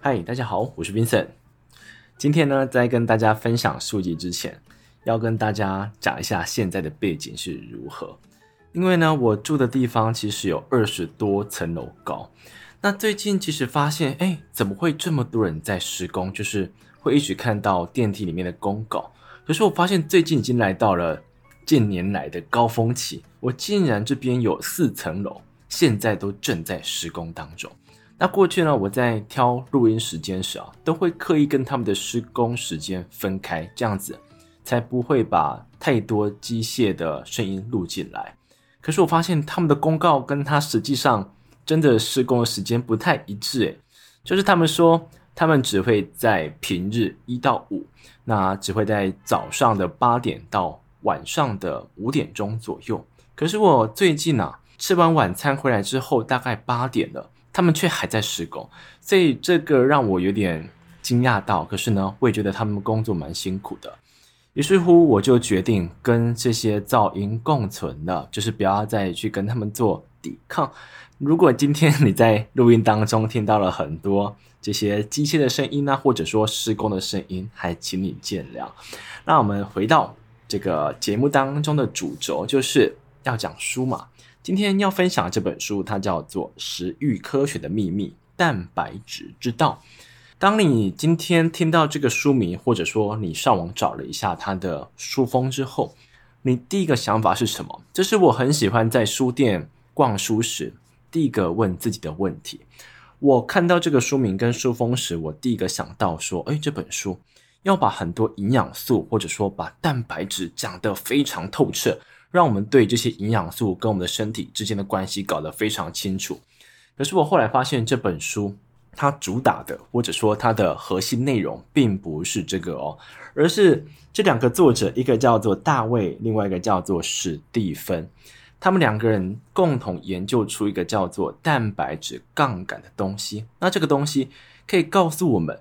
嗨，大家好，我是 Vincent。今天呢，在跟大家分享书籍之前，要跟大家讲一下现在的背景是如何。因为呢，我住的地方其实有二十多层楼高。那最近其实发现，哎，怎么会这么多人在施工？就是会一直看到电梯里面的公告。可是我发现最近已经来到了近年来的高峰期，我竟然这边有四层楼，现在都正在施工当中。那过去呢，我在挑录音时间时啊，都会刻意跟他们的施工时间分开，这样子才不会把太多机械的声音录进来。可是我发现他们的公告跟他实际上真的施工的时间不太一致，诶，就是他们说他们只会在平日一到五，那只会在早上的八点到晚上的五点钟左右。可是我最近啊，吃完晚餐回来之后，大概八点了。他们却还在施工，所以这个让我有点惊讶到。可是呢，我也觉得他们工作蛮辛苦的。于是乎，我就决定跟这些噪音共存了，就是不要再去跟他们做抵抗。如果今天你在录音当中听到了很多这些机械的声音呢，或者说施工的声音，还请你见谅。那我们回到这个节目当中的主轴，就是要讲书嘛。今天要分享的这本书，它叫做《食欲科学的秘密：蛋白质之道》。当你今天听到这个书名，或者说你上网找了一下它的书封之后，你第一个想法是什么？这是我很喜欢在书店逛书时第一个问自己的问题。我看到这个书名跟书封时，我第一个想到说：诶，这本书要把很多营养素，或者说把蛋白质讲得非常透彻。让我们对这些营养素跟我们的身体之间的关系搞得非常清楚。可是我后来发现，这本书它主打的，或者说它的核心内容，并不是这个哦，而是这两个作者，一个叫做大卫，另外一个叫做史蒂芬，他们两个人共同研究出一个叫做蛋白质杠杆的东西。那这个东西可以告诉我们，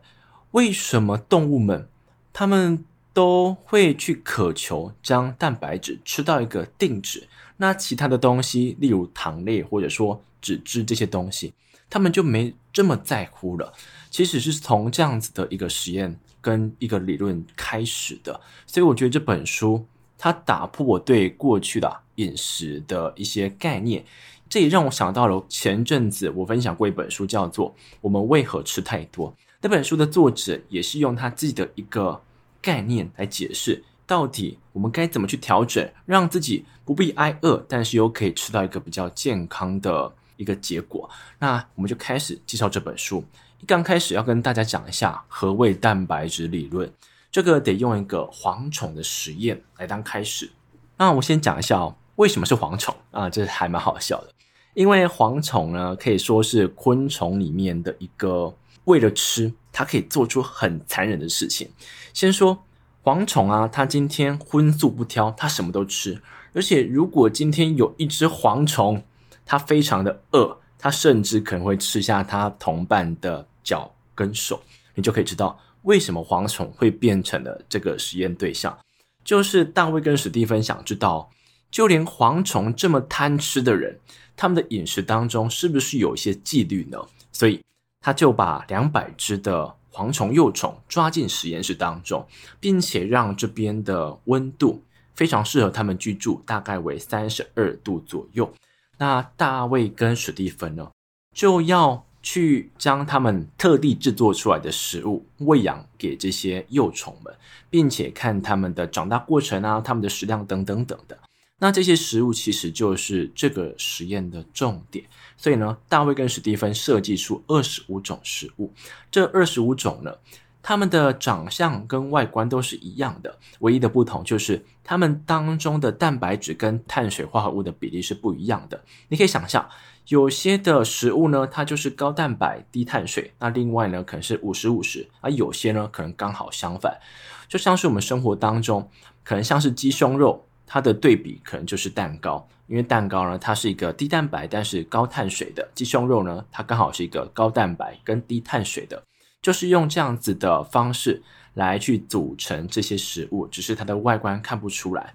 为什么动物们他们都会去渴求将蛋白质吃到一个定值，那其他的东西，例如糖类或者说脂质这些东西，他们就没这么在乎了。其实是从这样子的一个实验跟一个理论开始的，所以我觉得这本书它打破我对过去的饮食的一些概念，这也让我想到了前阵子我分享过一本书，叫做《我们为何吃太多》。那本书的作者也是用他自己的一个。概念来解释，到底我们该怎么去调整，让自己不必挨饿，但是又可以吃到一个比较健康的一个结果。那我们就开始介绍这本书。一刚开始要跟大家讲一下何谓蛋白质理论，这个得用一个蝗虫的实验来当开始。那我先讲一下哦，为什么是蝗虫啊？这还蛮好笑的，因为蝗虫呢可以说是昆虫里面的一个。为了吃，它可以做出很残忍的事情。先说蝗虫啊，它今天荤素不挑，它什么都吃。而且，如果今天有一只蝗虫，它非常的饿，它甚至可能会吃下它同伴的脚跟手。你就可以知道为什么蝗虫会变成了这个实验对象。就是大卫跟史蒂芬想知道，就连蝗虫这么贪吃的人，他们的饮食当中是不是有一些纪律呢？所以。他就把两百只的蝗虫幼虫抓进实验室当中，并且让这边的温度非常适合他们居住，大概为三十二度左右。那大卫跟史蒂芬呢，就要去将他们特地制作出来的食物喂养给这些幼虫们，并且看他们的长大过程啊，他们的食量等等等的。那这些食物其实就是这个实验的重点，所以呢，大卫跟史蒂芬设计出二十五种食物，这二十五种呢，它们的长相跟外观都是一样的，唯一的不同就是它们当中的蛋白质跟碳水化合物的比例是不一样的。你可以想象，有些的食物呢，它就是高蛋白低碳水，那另外呢，可能是五十五十，而有些呢，可能刚好相反，就像是我们生活当中，可能像是鸡胸肉。它的对比可能就是蛋糕，因为蛋糕呢，它是一个低蛋白但是高碳水的；鸡胸肉呢，它刚好是一个高蛋白跟低碳水的，就是用这样子的方式来去组成这些食物，只是它的外观看不出来。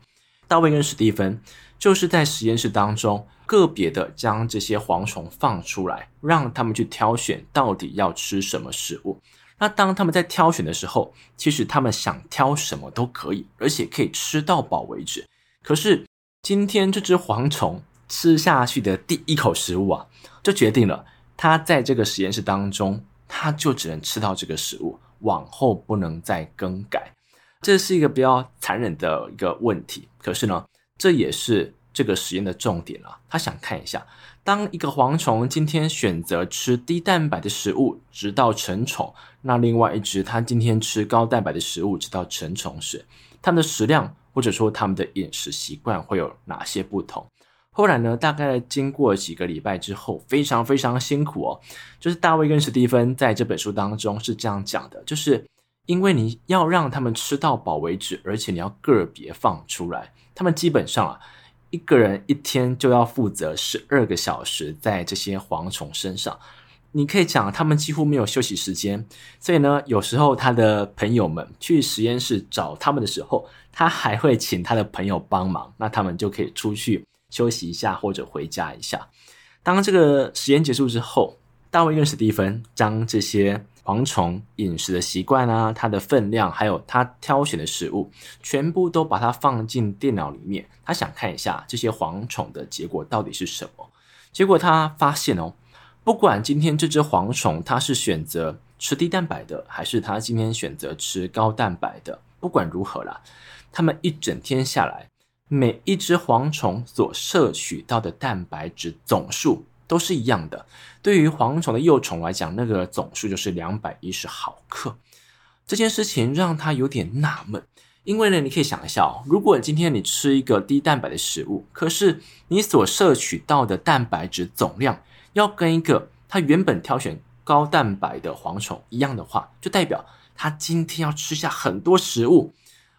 大卫跟史蒂芬就是在实验室当中个别的将这些蝗虫放出来，让他们去挑选到底要吃什么食物。那当他们在挑选的时候，其实他们想挑什么都可以，而且可以吃到饱为止。可是今天这只蝗虫吃下去的第一口食物啊，就决定了它在这个实验室当中，它就只能吃到这个食物，往后不能再更改。这是一个比较残忍的一个问题，可是呢，这也是这个实验的重点了。他想看一下，当一个蝗虫今天选择吃低蛋白的食物，直到成虫，那另外一只它今天吃高蛋白的食物，直到成虫时，它们的食量或者说他们的饮食习惯会有哪些不同？后来呢，大概经过几个礼拜之后，非常非常辛苦哦。就是大卫跟史蒂芬在这本书当中是这样讲的，就是。因为你要让他们吃到饱为止，而且你要个别放出来。他们基本上啊，一个人一天就要负责十二个小时在这些蝗虫身上。你可以讲，他们几乎没有休息时间。所以呢，有时候他的朋友们去实验室找他们的时候，他还会请他的朋友帮忙，那他们就可以出去休息一下或者回家一下。当这个实验结束之后，大卫跟史蒂芬将这些。蝗虫饮食的习惯啊，它的分量，还有它挑选的食物，全部都把它放进电脑里面。他想看一下这些蝗虫的结果到底是什么。结果他发现哦，不管今天这只蝗虫它是选择吃低蛋白的，还是它今天选择吃高蛋白的，不管如何啦，它们一整天下来，每一只蝗虫所摄取到的蛋白质总数。都是一样的。对于蝗虫的幼虫来讲，那个总数就是两百一十毫克。这件事情让他有点纳闷，因为呢，你可以想一下哦，如果今天你吃一个低蛋白的食物，可是你所摄取到的蛋白质总量要跟一个他原本挑选高蛋白的蝗虫一样的话，就代表他今天要吃下很多食物。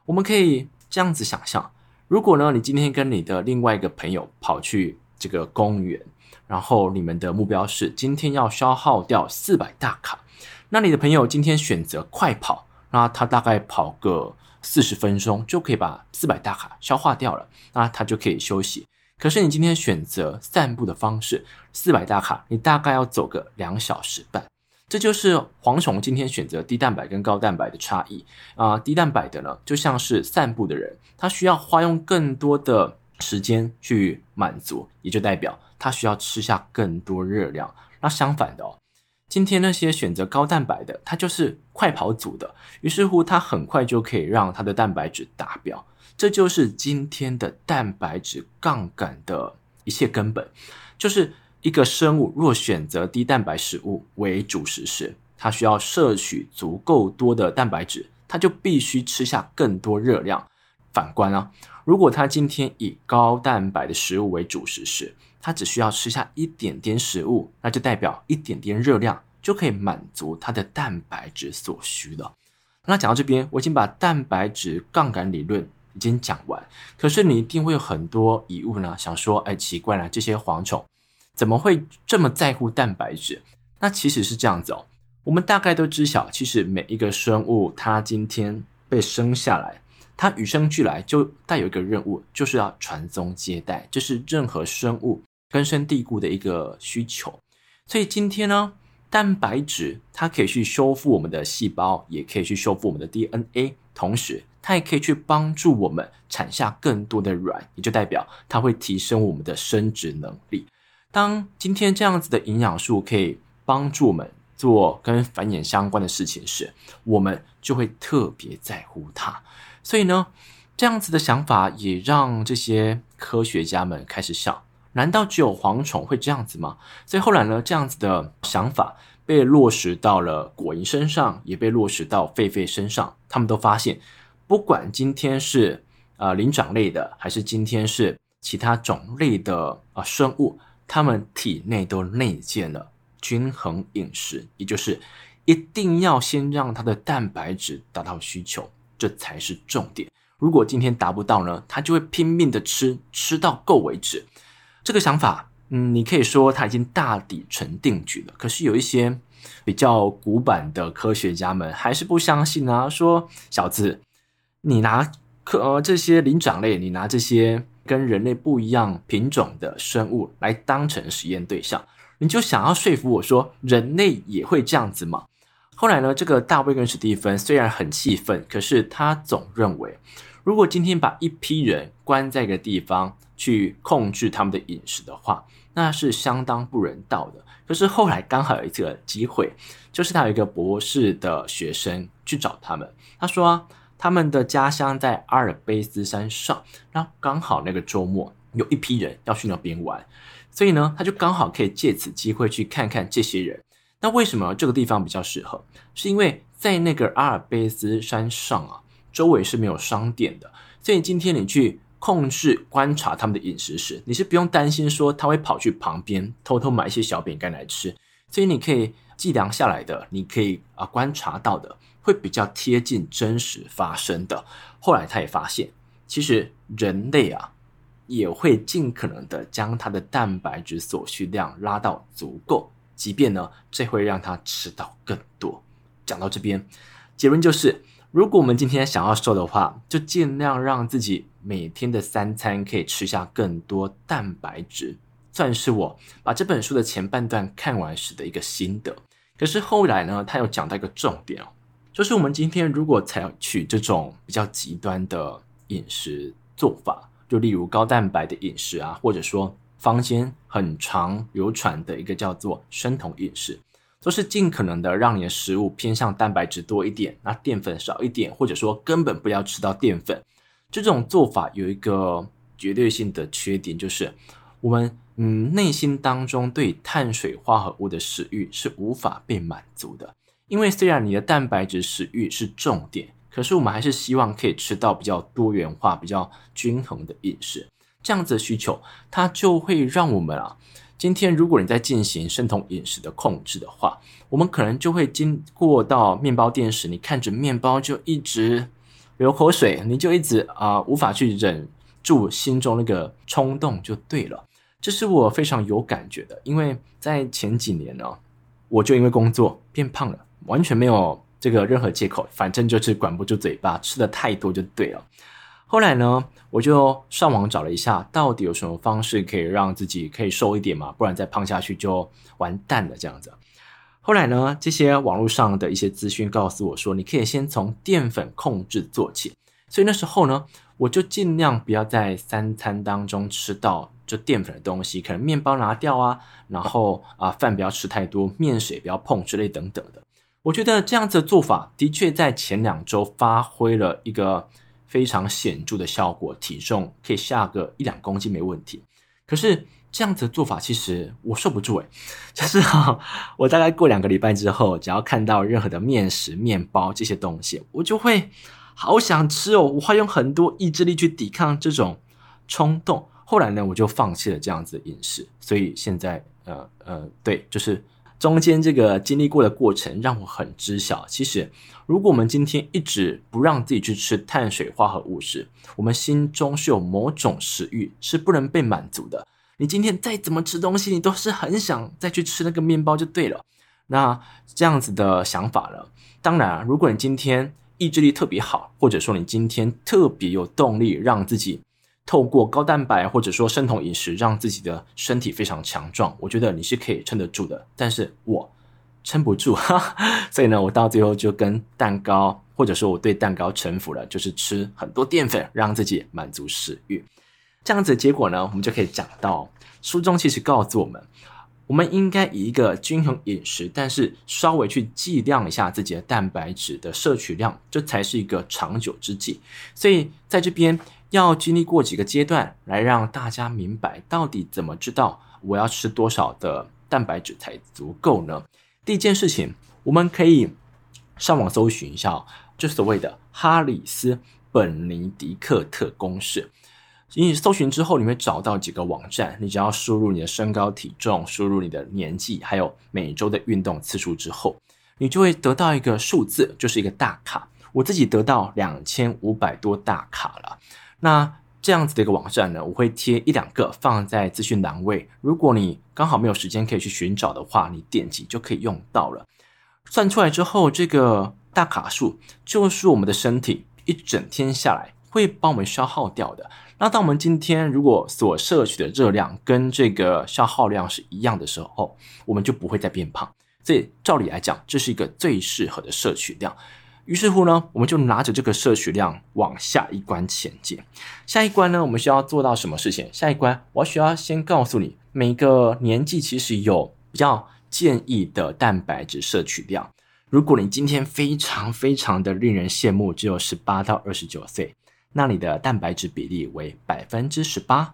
我们可以这样子想象，如果呢，你今天跟你的另外一个朋友跑去这个公园。然后你们的目标是今天要消耗掉四百大卡，那你的朋友今天选择快跑，那他大概跑个四十分钟就可以把四百大卡消化掉了，那他就可以休息。可是你今天选择散步的方式，四百大卡你大概要走个两小时半，这就是蝗虫今天选择低蛋白跟高蛋白的差异啊。低蛋白的呢，就像是散步的人，他需要花用更多的时间去满足，也就代表。他需要吃下更多热量。那相反的哦，今天那些选择高蛋白的，他就是快跑组的，于是乎他很快就可以让他的蛋白质达标。这就是今天的蛋白质杠杆的一切根本。就是一个生物若选择低蛋白食物为主食时，它需要摄取足够多的蛋白质，它就必须吃下更多热量。反观啊，如果他今天以高蛋白的食物为主食时，他只需要吃下一点点食物，那就代表一点点热量就可以满足它的蛋白质所需了。那讲到这边，我已经把蛋白质杠杆理论已经讲完。可是你一定会有很多疑问呢，想说，哎，奇怪了，这些蝗虫怎么会这么在乎蛋白质？那其实是这样子哦，我们大概都知晓，其实每一个生物，它今天被生下来。它与生俱来就带有一个任务，就是要传宗接代，这是任何生物根深蒂固的一个需求。所以今天呢，蛋白质它可以去修复我们的细胞，也可以去修复我们的 DNA，同时它也可以去帮助我们产下更多的卵，也就代表它会提升我们的生殖能力。当今天这样子的营养素可以帮助我们做跟繁衍相关的事情时，我们就会特别在乎它。所以呢，这样子的想法也让这些科学家们开始想：难道只有蝗虫会这样子吗？所以后来呢，这样子的想法被落实到了果蝇身上，也被落实到狒狒身上。他们都发现，不管今天是呃灵长类的，还是今天是其他种类的啊、呃、生物，他们体内都内建了均衡饮食，也就是一定要先让它的蛋白质达到需求。这才是重点。如果今天达不到呢，他就会拼命的吃，吃到够为止。这个想法，嗯，你可以说他已经大抵成定局了。可是有一些比较古板的科学家们还是不相信啊，说小子，你拿可呃这些灵长类，你拿这些跟人类不一样品种的生物来当成实验对象，你就想要说服我说人类也会这样子吗？后来呢，这个大卫跟史蒂芬虽然很气愤，可是他总认为，如果今天把一批人关在一个地方去控制他们的饮食的话，那是相当不人道的。可是后来刚好有一个机会，就是他有一个博士的学生去找他们，他说，他们的家乡在阿尔卑斯山上，然后刚好那个周末有一批人要去那边玩，所以呢，他就刚好可以借此机会去看看这些人。那为什么这个地方比较适合？是因为在那个阿尔卑斯山上啊，周围是没有商店的，所以今天你去控制观察他们的饮食时，你是不用担心说他会跑去旁边偷偷买一些小饼干来吃。所以你可以计量下来的，你可以啊观察到的，会比较贴近真实发生的。后来他也发现，其实人类啊也会尽可能的将他的蛋白质所需量拉到足够。即便呢，这会让他吃到更多。讲到这边，结论就是，如果我们今天想要瘦的话，就尽量让自己每天的三餐可以吃下更多蛋白质，算是我把这本书的前半段看完时的一个心得。可是后来呢，他又讲到一个重点哦，就是我们今天如果采取这种比较极端的饮食做法，就例如高蛋白的饮食啊，或者说。坊间很常流传的一个叫做生酮饮食，都是尽可能的让你的食物偏向蛋白质多一点，那淀粉少一点，或者说根本不要吃到淀粉。这种做法有一个绝对性的缺点，就是我们嗯内心当中对碳水化合物的食欲是无法被满足的。因为虽然你的蛋白质食欲是重点，可是我们还是希望可以吃到比较多元化、比较均衡的饮食。这样子的需求，它就会让我们啊，今天如果你在进行生酮饮食的控制的话，我们可能就会经过到面包店时，你看着面包就一直流口水，你就一直啊、无法去忍住心中那个冲动，就对了。这是我非常有感觉的，因为在前几年呢，我就因为工作变胖了，完全没有这个任何借口，反正就是管不住嘴巴，吃的太多就对了。后来呢，我就上网找了一下，到底有什么方式可以让自己可以瘦一点嘛？不然再胖下去就完蛋了这样子。后来呢，这些网络上的一些资讯告诉我说，你可以先从淀粉控制做起。所以那时候呢，我就尽量不要在三餐当中吃到就淀粉的东西，可能面包拿掉啊，然后啊饭不要吃太多，面水不要碰之类等等的。我觉得这样子的做法的确在前两周发挥了一个。非常显著的效果，体重可以下个一两公斤没问题。可是这样子的做法，其实我受不住诶，就是哈，我大概过两个礼拜之后，只要看到任何的面食、面包这些东西，我就会好想吃哦。我会用很多意志力去抵抗这种冲动。后来呢，我就放弃了这样子的饮食。所以现在，呃呃，对，就是。中间这个经历过的过程让我很知晓，其实如果我们今天一直不让自己去吃碳水化合物时，我们心中是有某种食欲是不能被满足的。你今天再怎么吃东西，你都是很想再去吃那个面包就对了。那这样子的想法呢？当然啊，如果你今天意志力特别好，或者说你今天特别有动力让自己。透过高蛋白或者说生酮饮食，让自己的身体非常强壮，我觉得你是可以撑得住的。但是我撑不住，哈，所以呢，我到最后就跟蛋糕，或者说我对蛋糕臣服了，就是吃很多淀粉，让自己满足食欲。这样子的结果呢，我们就可以讲到书中其实告诉我们，我们应该以一个均衡饮食，但是稍微去计量一下自己的蛋白质的摄取量，这才是一个长久之计。所以在这边。要经历过几个阶段，来让大家明白到底怎么知道我要吃多少的蛋白质才足够呢？第一件事情，我们可以上网搜寻一下，就所谓的哈里斯本尼迪克特公式。你搜寻之后，你会找到几个网站，你只要输入你的身高体重，输入你的年纪，还有每周的运动次数之后，你就会得到一个数字，就是一个大卡。我自己得到两千五百多大卡了。那这样子的一个网站呢，我会贴一两个放在资讯栏位。如果你刚好没有时间可以去寻找的话，你点击就可以用到了。算出来之后，这个大卡数就是我们的身体一整天下来会帮我们消耗掉的。那当我们今天如果所摄取的热量跟这个消耗量是一样的时候，我们就不会再变胖。所以照理来讲，这是一个最适合的摄取量。于是乎呢，我们就拿着这个摄取量往下一关前进。下一关呢，我们需要做到什么事情？下一关，我需要先告诉你，每个年纪其实有比较建议的蛋白质摄取量。如果你今天非常非常的令人羡慕，只有十八到二十九岁，那你的蛋白质比例为百分之十八。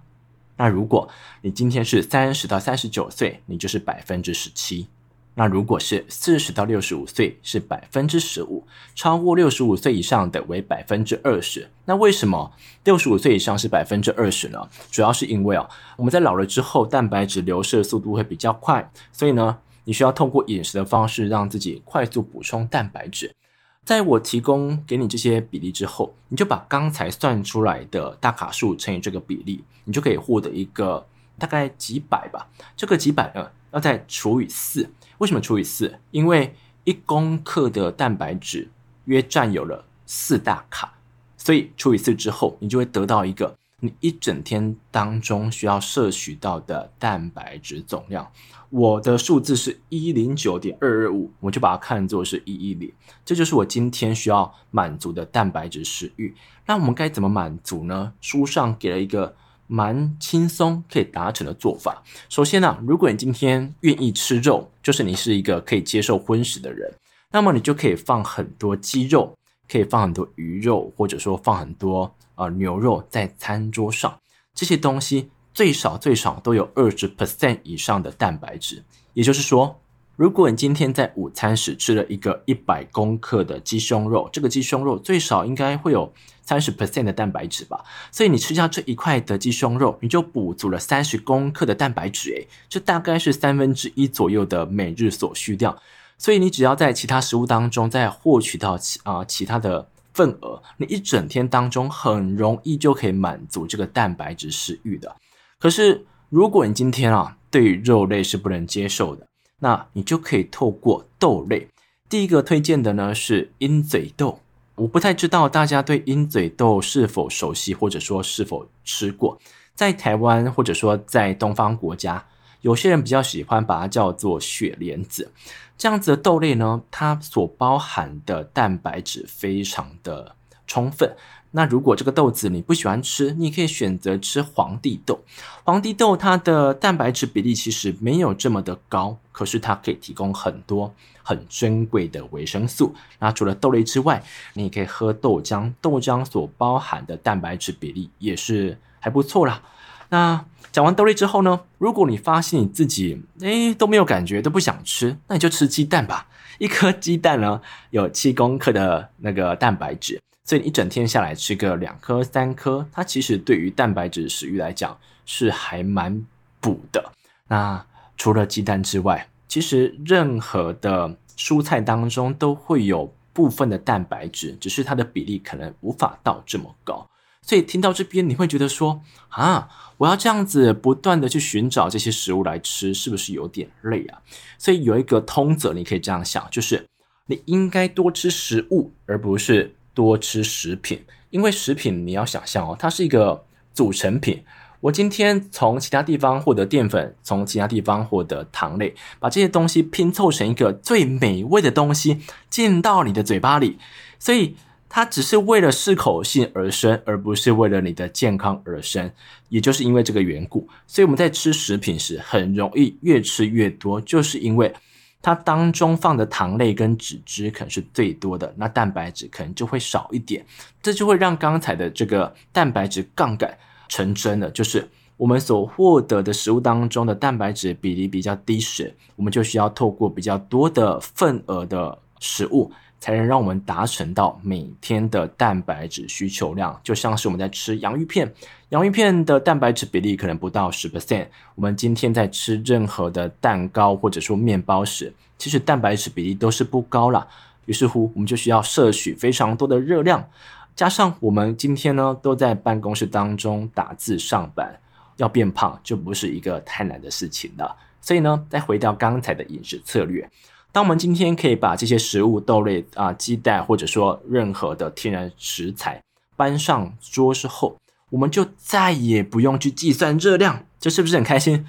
那如果你今天是三十到三十九岁，你就是百分之十七。那如果是四十到六十五岁是百分之十五，超过六十五岁以上的为百分之二十。那为什么六十五岁以上是百分之二十呢？主要是因为啊，我们在老了之后，蛋白质流失的速度会比较快，所以呢，你需要透过饮食的方式让自己快速补充蛋白质。在我提供给你这些比例之后，你就把刚才算出来的大卡数乘以这个比例，你就可以获得一个大概几百吧。这个几百呢，要再除以四。为什么除以四？因为一公克的蛋白质约占有了四大卡，所以除以四之后，你就会得到一个你一整天当中需要摄取到的蛋白质总量。我的数字是一零九点二二五，我就把它看作是一一零，这就是我今天需要满足的蛋白质食欲。那我们该怎么满足呢？书上给了一个。蛮轻松可以达成的做法。首先呢、如果你今天愿意吃肉，就是你是一个可以接受荤食的人，那么你就可以放很多鸡肉，可以放很多鱼肉，或者说放很多呃牛肉在餐桌上。这些东西最少最少都有二十 percent 以上的蛋白质，也就是说。如果你今天在午餐时吃了一个一百公克的鸡胸肉，这个鸡胸肉最少应该会有三十 percent 的蛋白质吧？所以你吃下这一块的鸡胸肉，你就补足了三十公克的蛋白质，诶，这大概是三分之一左右的每日所需量。所以你只要在其他食物当中再获取到其啊其他的份额，你一整天当中很容易就可以满足这个蛋白质食欲的。可是如果你今天啊对于肉类是不能接受的，那你就可以透过豆类，第一个推荐的呢是鹰嘴豆。我不太知道大家对鹰嘴豆是否熟悉，或者说是否吃过。在台湾或者说在东方国家，有些人比较喜欢把它叫做雪莲子。这样子的豆类呢，它所包含的蛋白质非常的充分。那如果这个豆子你不喜欢吃，你可以选择吃皇帝豆。皇帝豆它的蛋白质比例其实没有这么的高，可是它可以提供很多很珍贵的维生素。那除了豆类之外，你也可以喝豆浆，豆浆所包含的蛋白质比例也是还不错啦。那讲完豆类之后呢，如果你发现你自己诶都没有感觉，都不想吃，那你就吃鸡蛋吧。一颗鸡蛋呢有七公克的那个蛋白质。所以一整天下来吃个两颗三颗，它其实对于蛋白质食欲来讲是还蛮补的。那除了鸡蛋之外，其实任何的蔬菜当中都会有部分的蛋白质，只是它的比例可能无法到这么高。所以听到这边你会觉得说啊，我要这样子不断的去寻找这些食物来吃，是不是有点累啊？所以有一个通则，你可以这样想，就是你应该多吃食物，而不是。多吃食品，因为食品你要想象哦，它是一个组成品。我今天从其他地方获得淀粉，从其他地方获得糖类，把这些东西拼凑成一个最美味的东西进到你的嘴巴里，所以它只是为了适口性而生，而不是为了你的健康而生。也就是因为这个缘故，所以我们在吃食品时很容易越吃越多，就是因为。它当中放的糖类跟脂质可能是最多的，那蛋白质可能就会少一点，这就会让刚才的这个蛋白质杠杆成真了。就是我们所获得的食物当中的蛋白质比例比较低时，我们就需要透过比较多的份额的食物。才能让我们达成到每天的蛋白质需求量，就像是我们在吃洋芋片，洋芋片的蛋白质比例可能不到十 percent。我们今天在吃任何的蛋糕或者说面包时，其实蛋白质比例都是不高啦。于是乎，我们就需要摄取非常多的热量，加上我们今天呢都在办公室当中打字上班，要变胖就不是一个太难的事情了。所以呢，再回到刚才的饮食策略。当我们今天可以把这些食物、豆类啊、鸡蛋，或者说任何的天然食材，搬上桌之后，我们就再也不用去计算热量，这是不是很开心？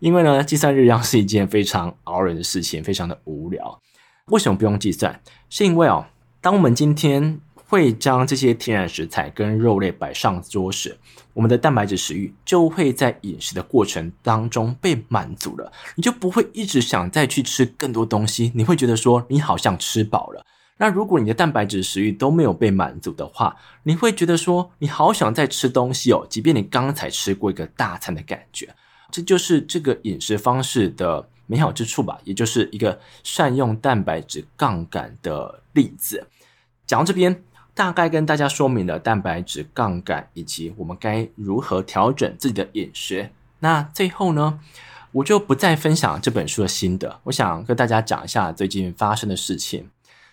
因为呢，计算热量是一件非常熬人的事情，非常的无聊。为什么不用计算？是因为哦，当我们今天会将这些天然食材跟肉类摆上桌时，我们的蛋白质食欲就会在饮食的过程当中被满足了，你就不会一直想再去吃更多东西，你会觉得说你好像吃饱了。那如果你的蛋白质食欲都没有被满足的话，你会觉得说你好想再吃东西哦，即便你刚才吃过一个大餐的感觉，这就是这个饮食方式的。美好之处吧，也就是一个善用蛋白质杠杆的例子。讲到这边，大概跟大家说明了蛋白质杠杆以及我们该如何调整自己的饮食。那最后呢，我就不再分享这本书的心得，我想跟大家讲一下最近发生的事情。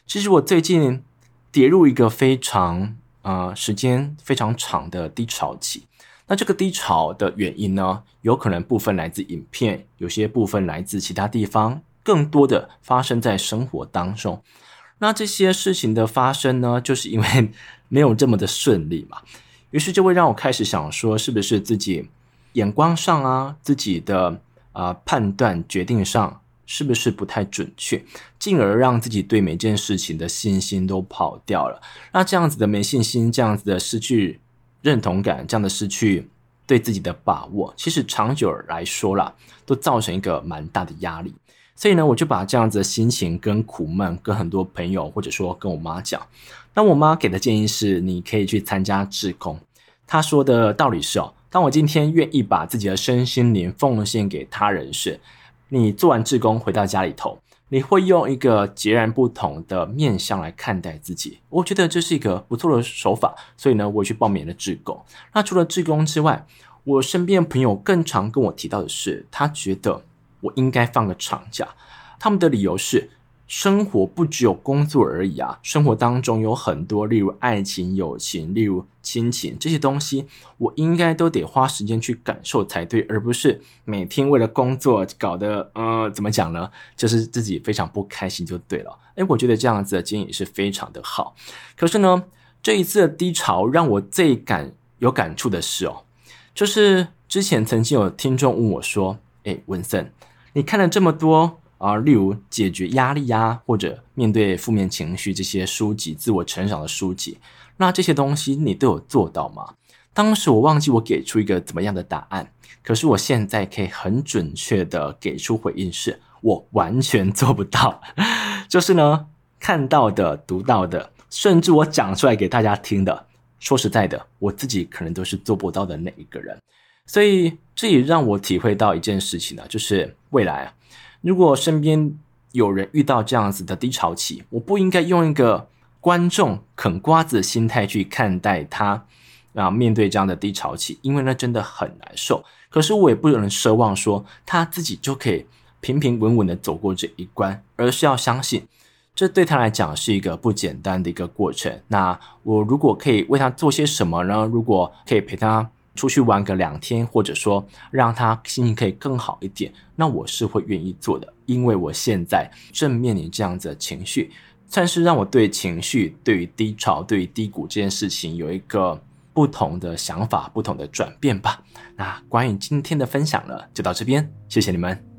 其实我最近跌入一个非常呃时间非常长的低潮期。那这个低潮的原因呢，有可能部分来自影片，有些部分来自其他地方，更多的发生在生活当中。那这些事情的发生呢，就是因为没有这么的顺利嘛，于是就会让我开始想说，是不是自己眼光上啊，自己的啊、判断决定上是不是不太准确，进而让自己对每件事情的信心都跑掉了。那这样子的没信心，这样子的失去。认同感这样的失去对自己的把握，其实长久来说啦，都造成一个蛮大的压力。所以呢，我就把这样子的心情跟苦闷跟很多朋友或者说跟我妈讲。那我妈给的建议是，你可以去参加志工。她说的道理是哦，当我今天愿意把自己的身心灵奉献给他人时，你做完志工回到家里头。你会用一个截然不同的面向来看待自己，我觉得这是一个不错的手法，所以呢，我也去报名了志工。那除了志工之外，我身边的朋友更常跟我提到的是，他觉得我应该放个长假，他们的理由是。生活不只有工作而已啊！生活当中有很多，例如爱情、友情，例如亲情这些东西，我应该都得花时间去感受才对，而不是每天为了工作搞得，呃，怎么讲呢？就是自己非常不开心就对了。诶，我觉得这样子的建议是非常的好。可是呢，这一次的低潮让我最感有感触的是哦，就是之前曾经有听众问我说：“诶，文森，你看了这么多。”啊，例如解决压力呀，或者面对负面情绪这些书籍，自我成长的书籍，那这些东西你都有做到吗？当时我忘记我给出一个怎么样的答案，可是我现在可以很准确的给出回应是，我完全做不到。就是呢，看到的、读到的，甚至我讲出来给大家听的，说实在的，我自己可能都是做不到的那一个人。所以这也让我体会到一件事情呢，就是未来啊。如果身边有人遇到这样子的低潮期，我不应该用一个观众啃瓜子的心态去看待他啊，面对这样的低潮期，因为那真的很难受。可是我也不能奢望说他自己就可以平平稳稳的走过这一关，而是要相信这对他来讲是一个不简单的一个过程。那我如果可以为他做些什么呢？如果可以陪他。出去玩个两天，或者说让他心情可以更好一点，那我是会愿意做的，因为我现在正面临这样子的情绪，算是让我对情绪、对于低潮、对于低谷这件事情有一个不同的想法、不同的转变吧。那关于今天的分享呢，就到这边，谢谢你们。